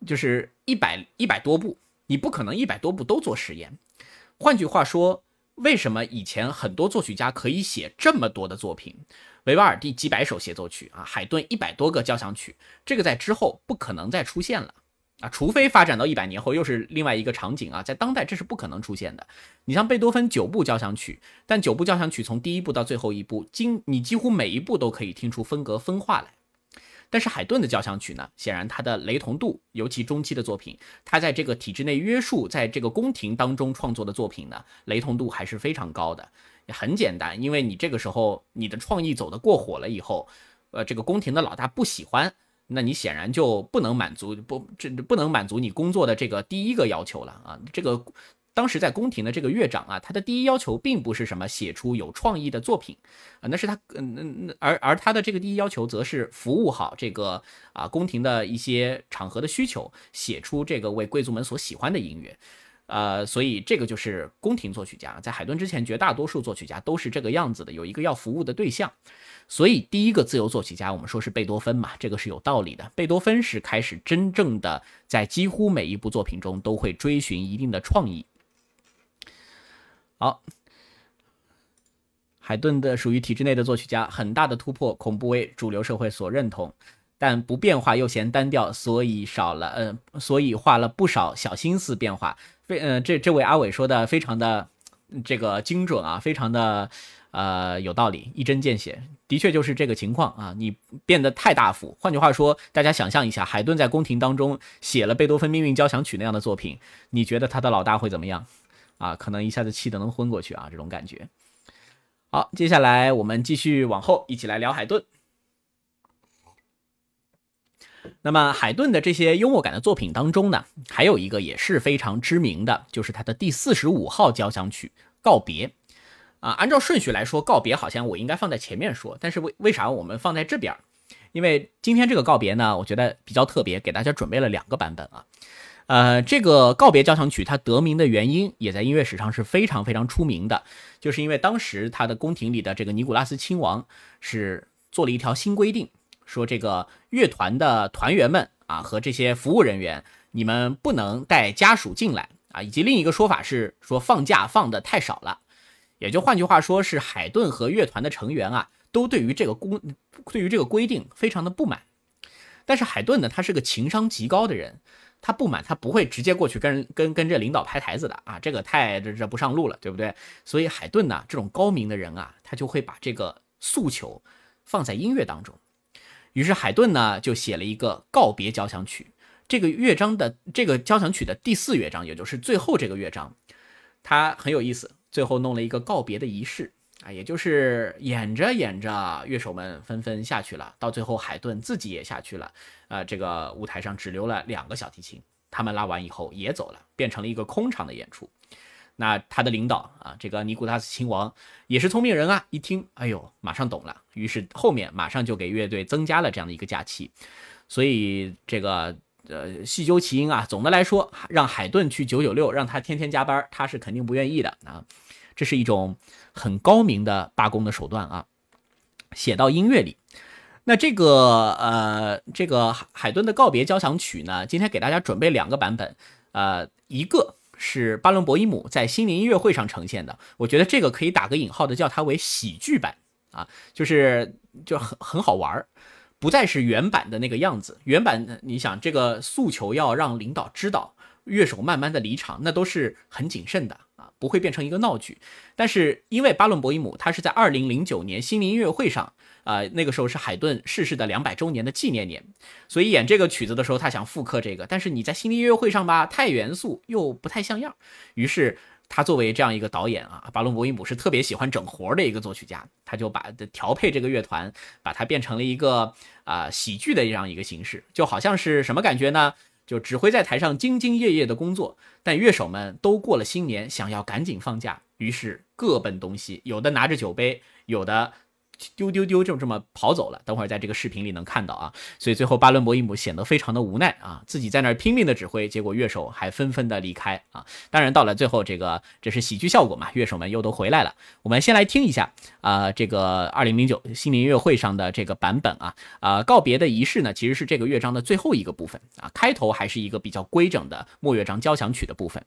就是一百一百多部，你不可能一百多部都做实验。换句话说，为什么以前很多作曲家可以写这么多的作品？维瓦尔第几百首协奏曲啊，海顿一百多个交响曲，这个在之后不可能再出现了。啊，除非发展到一百年后又是另外一个场景啊，在当代这是不可能出现的。你像贝多芬九部交响曲，但九部交响曲从第一部到最后一部，经你几乎每一部都可以听出风格分化来。但是海顿的交响曲呢，显然它的雷同度，尤其中期的作品，他在这个体制内约束，在这个宫廷当中创作的作品呢，雷同度还是非常高的。很简单，因为你这个时候你的创意走得过火了以后，呃，这个宫廷的老大不喜欢。那你显然就不能满足不这不能满足你工作的这个第一个要求了啊！这个当时在宫廷的这个乐长啊，他的第一要求并不是什么写出有创意的作品啊，那是他嗯嗯嗯，而而他的这个第一要求则是服务好这个啊宫廷的一些场合的需求，写出这个为贵族们所喜欢的音乐。呃，所以这个就是宫廷作曲家，在海顿之前，绝大多数作曲家都是这个样子的，有一个要服务的对象。所以第一个自由作曲家，我们说是贝多芬嘛，这个是有道理的。贝多芬是开始真正的在几乎每一部作品中都会追寻一定的创意。好，海顿的属于体制内的作曲家，很大的突破，恐怖为主流社会所认同。但不变化又嫌单调，所以少了，嗯，所以花了不少小心思变化。非，嗯，这这位阿伟说的非常的这个精准啊，非常的呃有道理，一针见血，的确就是这个情况啊。你变得太大幅，换句话说，大家想象一下，海顿在宫廷当中写了贝多芬命运交响曲那样的作品，你觉得他的老大会怎么样啊？可能一下子气得能昏过去啊，这种感觉。好，接下来我们继续往后一起来聊海顿。那么海顿的这些幽默感的作品当中呢，还有一个也是非常知名的，就是他的第四十五号交响曲《告别》啊。按照顺序来说，《告别》好像我应该放在前面说，但是为为啥我们放在这边？因为今天这个《告别》呢，我觉得比较特别，给大家准备了两个版本啊。呃，这个《告别》交响曲它得名的原因，也在音乐史上是非常非常出名的，就是因为当时他的宫廷里的这个尼古拉斯亲王是做了一条新规定。说这个乐团的团员们啊，和这些服务人员，你们不能带家属进来啊。以及另一个说法是说放假放的太少了，也就换句话说是海顿和乐团的成员啊，都对于这个公对于这个规定非常的不满。但是海顿呢，他是个情商极高的人，他不满他不会直接过去跟跟跟这领导拍台子的啊，这个太这这不上路了，对不对？所以海顿呢，这种高明的人啊，他就会把这个诉求放在音乐当中。于是海顿呢就写了一个告别交响曲，这个乐章的这个交响曲的第四乐章，也就是最后这个乐章，它很有意思。最后弄了一个告别的仪式啊，也就是演着演着，乐手们纷纷下去了，到最后海顿自己也下去了。呃，这个舞台上只留了两个小提琴，他们拉完以后也走了，变成了一个空场的演出。那他的领导啊，这个尼古拉斯亲王也是聪明人啊，一听，哎呦，马上懂了，于是后面马上就给乐队增加了这样的一个假期，所以这个呃细究其因啊。总的来说，让海顿去九九六，让他天天加班，他是肯定不愿意的啊。这是一种很高明的罢工的手段啊。写到音乐里，那这个呃这个海顿的告别交响曲呢，今天给大家准备两个版本，呃一个。是巴伦博伊姆在新年音乐会上呈现的，我觉得这个可以打个引号的叫它为喜剧版啊，就是就很很好玩儿，不再是原版的那个样子。原版你想这个诉求要让领导知道乐手慢慢的离场，那都是很谨慎的啊，不会变成一个闹剧。但是因为巴伦博伊姆他是在二零零九年新年音乐会上。啊，那个时候是海顿逝世的两百周年的纪念年，所以演这个曲子的时候，他想复刻这个，但是你在新年音乐会上吧，太严肃又不太像样。于是他作为这样一个导演啊，巴伦博伊姆是特别喜欢整活的一个作曲家，他就把调配这个乐团，把它变成了一个啊喜剧的这样一个形式，就好像是什么感觉呢？就指挥在台上兢兢业业的工作，但乐手们都过了新年，想要赶紧放假，于是各奔东西，有的拿着酒杯，有的。丢丢丢，就这么跑走了。等会儿在这个视频里能看到啊，所以最后巴伦博伊姆显得非常的无奈啊，自己在那儿拼命的指挥，结果乐手还纷纷的离开啊。当然到了最后，这个这是喜剧效果嘛，乐手们又都回来了。我们先来听一下啊，这个二零零九新年音乐会上的这个版本啊啊，告别的仪式呢，其实是这个乐章的最后一个部分啊，开头还是一个比较规整的末乐章交响曲的部分。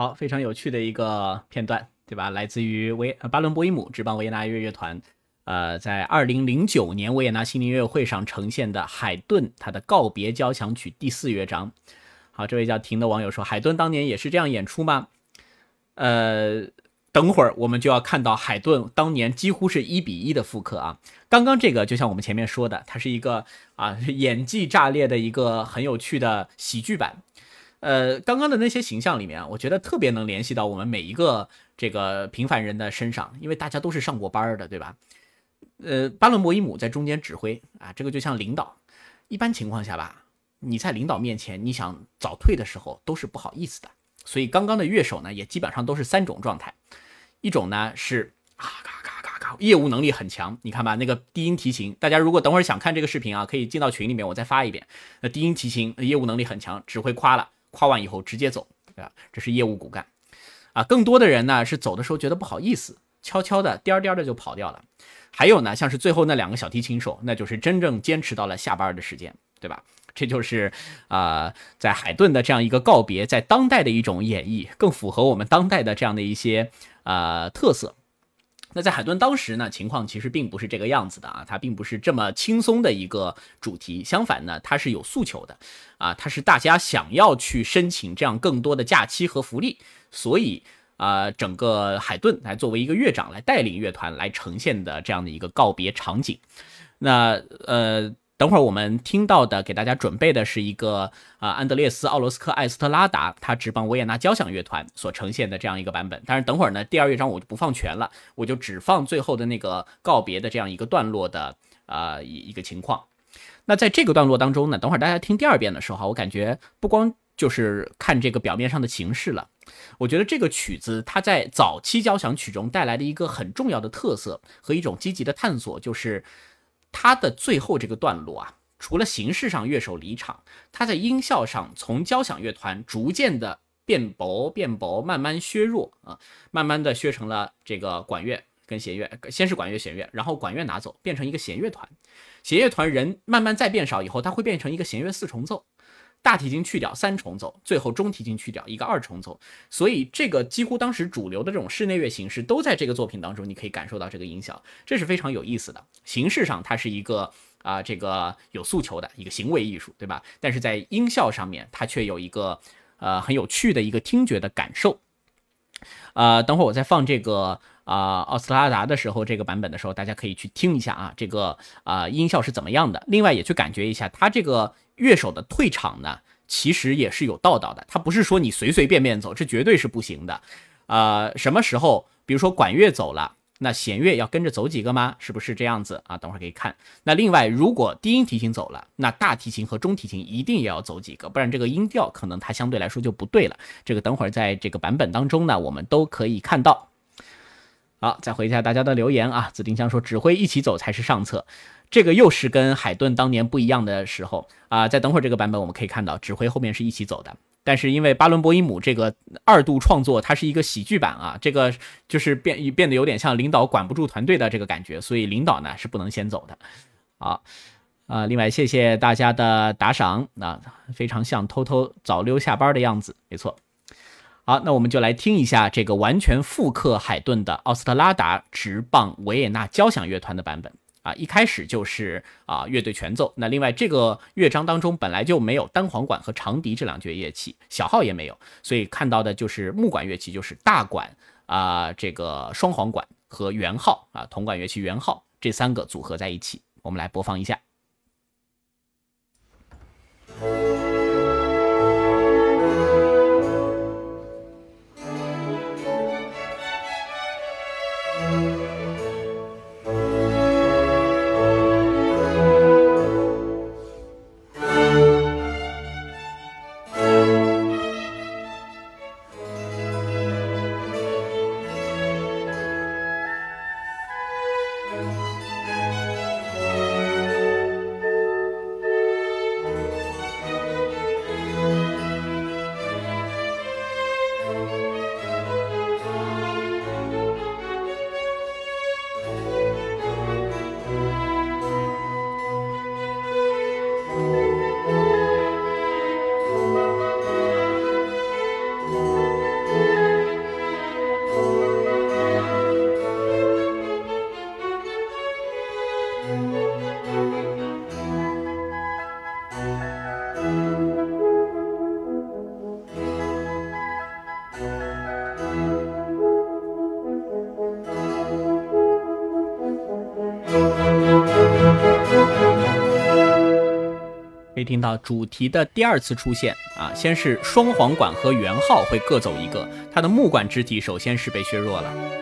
好，非常有趣的一个片段，对吧？来自于维巴伦博伊姆执棒维也纳乐乐团，呃，在二零零九年维也纳新年音乐会上呈现的海顿他的告别交响曲第四乐章。好，这位叫婷的网友说，海顿当年也是这样演出吗？呃，等会儿我们就要看到海顿当年几乎是一比一的复刻啊。刚刚这个就像我们前面说的，它是一个啊演技炸裂的一个很有趣的喜剧版。呃，刚刚的那些形象里面，我觉得特别能联系到我们每一个这个平凡人的身上，因为大家都是上过班的，对吧？呃，巴伦博伊姆在中间指挥啊，这个就像领导。一般情况下吧，你在领导面前，你想早退的时候都是不好意思的。所以刚刚的乐手呢，也基本上都是三种状态，一种呢是啊嘎嘎嘎嘎，业务能力很强。你看吧，那个低音提琴，大家如果等会儿想看这个视频啊，可以进到群里面，我再发一遍。那低音提琴业务能力很强，指挥夸了。夸完以后直接走，对吧？这是业务骨干，啊，更多的人呢是走的时候觉得不好意思，悄悄的颠颠的就跑掉了。还有呢，像是最后那两个小提琴手，那就是真正坚持到了下班的时间，对吧？这就是啊，在海顿的这样一个告别，在当代的一种演绎，更符合我们当代的这样的一些呃特色。那在海顿当时呢，情况其实并不是这个样子的啊，它并不是这么轻松的一个主题，相反呢，它是有诉求的，啊，它是大家想要去申请这样更多的假期和福利，所以啊，整个海顿来作为一个乐长来带领乐团来呈现的这样的一个告别场景，那呃。等会儿我们听到的，给大家准备的是一个啊，安德烈斯·奥罗斯克·艾斯特拉达他执棒维也纳交响乐团所呈现的这样一个版本。但是等会儿呢，第二乐章我就不放全了，我就只放最后的那个告别的这样一个段落的啊一一个情况。那在这个段落当中呢，等会儿大家听第二遍的时候，我感觉不光就是看这个表面上的形式了，我觉得这个曲子它在早期交响曲中带来的一个很重要的特色和一种积极的探索，就是。它的最后这个段落啊，除了形式上乐手离场，它在音效上从交响乐团逐渐的变薄、变薄，慢慢削弱啊，慢慢的削成了这个管乐跟弦乐，先是管乐弦乐，然后管乐拿走，变成一个弦乐团，弦乐团人慢慢再变少以后，它会变成一个弦乐四重奏。大提琴去掉三重奏，最后中提琴去掉一个二重奏，所以这个几乎当时主流的这种室内乐形式都在这个作品当中，你可以感受到这个音效，这是非常有意思的。形式上它是一个啊这个有诉求的一个行为艺术，对吧？但是在音效上面，它却有一个呃很有趣的一个听觉的感受。呃，等会儿我再放这个啊奥斯拉达的时候，这个版本的时候，大家可以去听一下啊这个啊音效是怎么样的，另外也去感觉一下它这个。乐手的退场呢，其实也是有道道的。他不是说你随随便便走，这绝对是不行的。呃，什么时候，比如说管乐走了，那弦乐要跟着走几个吗？是不是这样子啊？等会儿可以看。那另外，如果低音提琴走了，那大提琴和中提琴一定也要走几个，不然这个音调可能它相对来说就不对了。这个等会儿在这个版本当中呢，我们都可以看到。好，再回一下大家的留言啊。紫丁香说，指挥一起走才是上策。这个又是跟海顿当年不一样的时候啊！在等会儿这个版本，我们可以看到指挥后面是一起走的。但是因为巴伦博伊姆这个二度创作，它是一个喜剧版啊，这个就是变变得有点像领导管不住团队的这个感觉，所以领导呢是不能先走的。好啊，另外谢谢大家的打赏，那非常像偷偷早溜下班的样子，没错。好，那我们就来听一下这个完全复刻海顿的奥斯特拉达直棒维也纳交响乐团的版本。啊，一开始就是啊乐队全奏。那另外这个乐章当中本来就没有单簧管和长笛这两节乐器，小号也没有，所以看到的就是木管乐器，就是大管啊这个双簧管和圆号啊铜管乐器圆号这三个组合在一起。我们来播放一下。听到主题的第二次出现啊，先是双簧管和圆号会各走一个，它的木管肢体首先是被削弱了。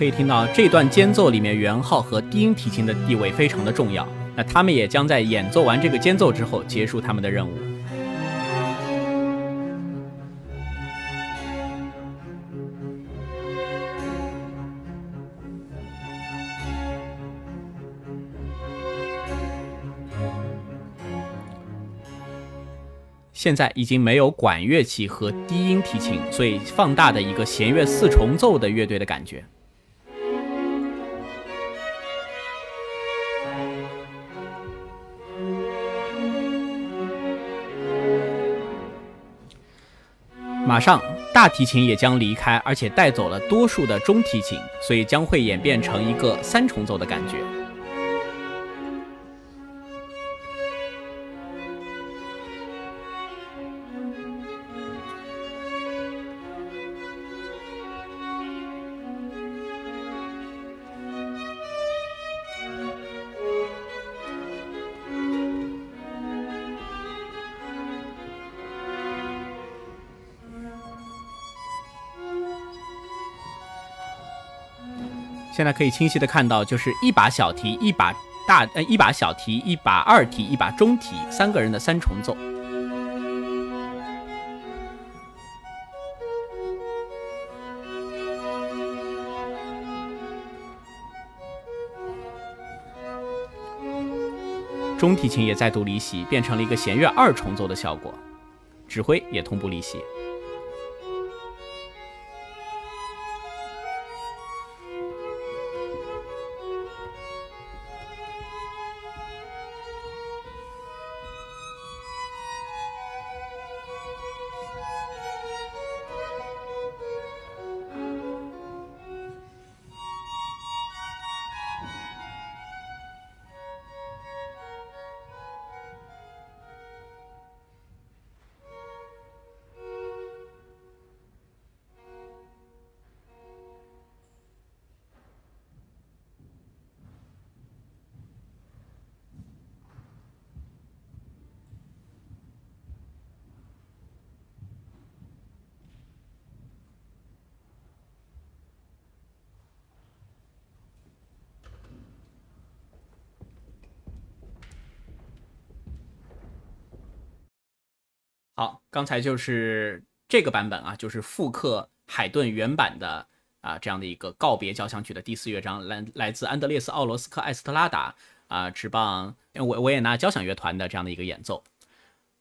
可以听到这段间奏里面，圆号和低音提琴的地位非常的重要。那他们也将在演奏完这个间奏之后结束他们的任务。现在已经没有管乐器和低音提琴，所以放大的一个弦乐四重奏的乐队的感觉。马上，大提琴也将离开，而且带走了多数的中提琴，所以将会演变成一个三重奏的感觉。现在可以清晰的看到，就是一把小提，一把大呃，一把小提，一把二提，一把中提，三个人的三重奏。中提琴也再度离席，变成了一个弦乐二重奏的效果，指挥也同步离席。好，刚才就是这个版本啊，就是复刻海顿原版的啊这样的一个告别交响曲的第四乐章，来来自安德烈斯奥罗斯克艾斯特拉达啊，指棒维维也纳交响乐团的这样的一个演奏。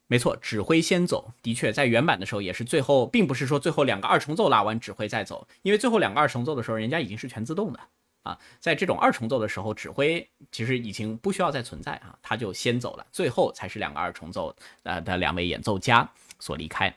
没错，指挥先走，的确在原版的时候也是最后，并不是说最后两个二重奏拉完指挥再走，因为最后两个二重奏的时候，人家已经是全自动的啊，在这种二重奏的时候，指挥其实已经不需要再存在啊，他就先走了，最后才是两个二重奏呃的两位演奏家。所离开，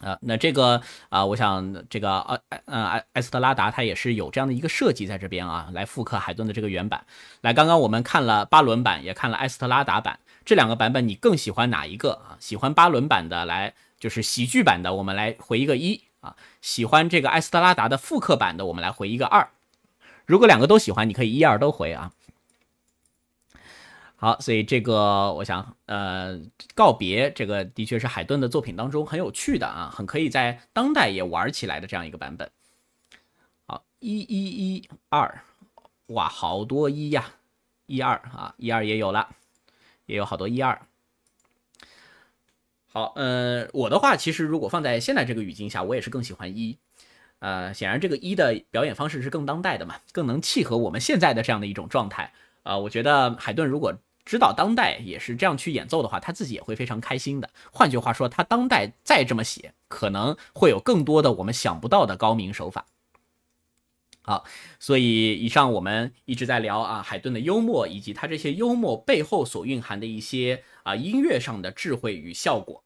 呃，那这个啊，我想这个呃呃埃埃斯特拉达他也是有这样的一个设计在这边啊，来复刻海顿的这个原版。来，刚刚我们看了巴伦版，也看了埃斯特拉达版，这两个版本你更喜欢哪一个啊？喜欢巴伦版的，来就是喜剧版的，我们来回一个一啊；喜欢这个埃斯特拉达的复刻版的，我们来回一个二。如果两个都喜欢，你可以一二都回啊。好，所以这个我想，呃，告别这个的确是海顿的作品当中很有趣的啊，很可以在当代也玩起来的这样一个版本。好，一一一二，哇，好多一呀，一二啊，一二也有了，也有好多一二。好，呃，我的话其实如果放在现在这个语境下，我也是更喜欢一。呃，显然这个一的表演方式是更当代的嘛，更能契合我们现在的这样的一种状态。啊，我觉得海顿如果知道当代也是这样去演奏的话，他自己也会非常开心的。换句话说，他当代再这么写，可能会有更多的我们想不到的高明手法。好，所以以上我们一直在聊啊，海顿的幽默以及他这些幽默背后所蕴含的一些啊音乐上的智慧与效果。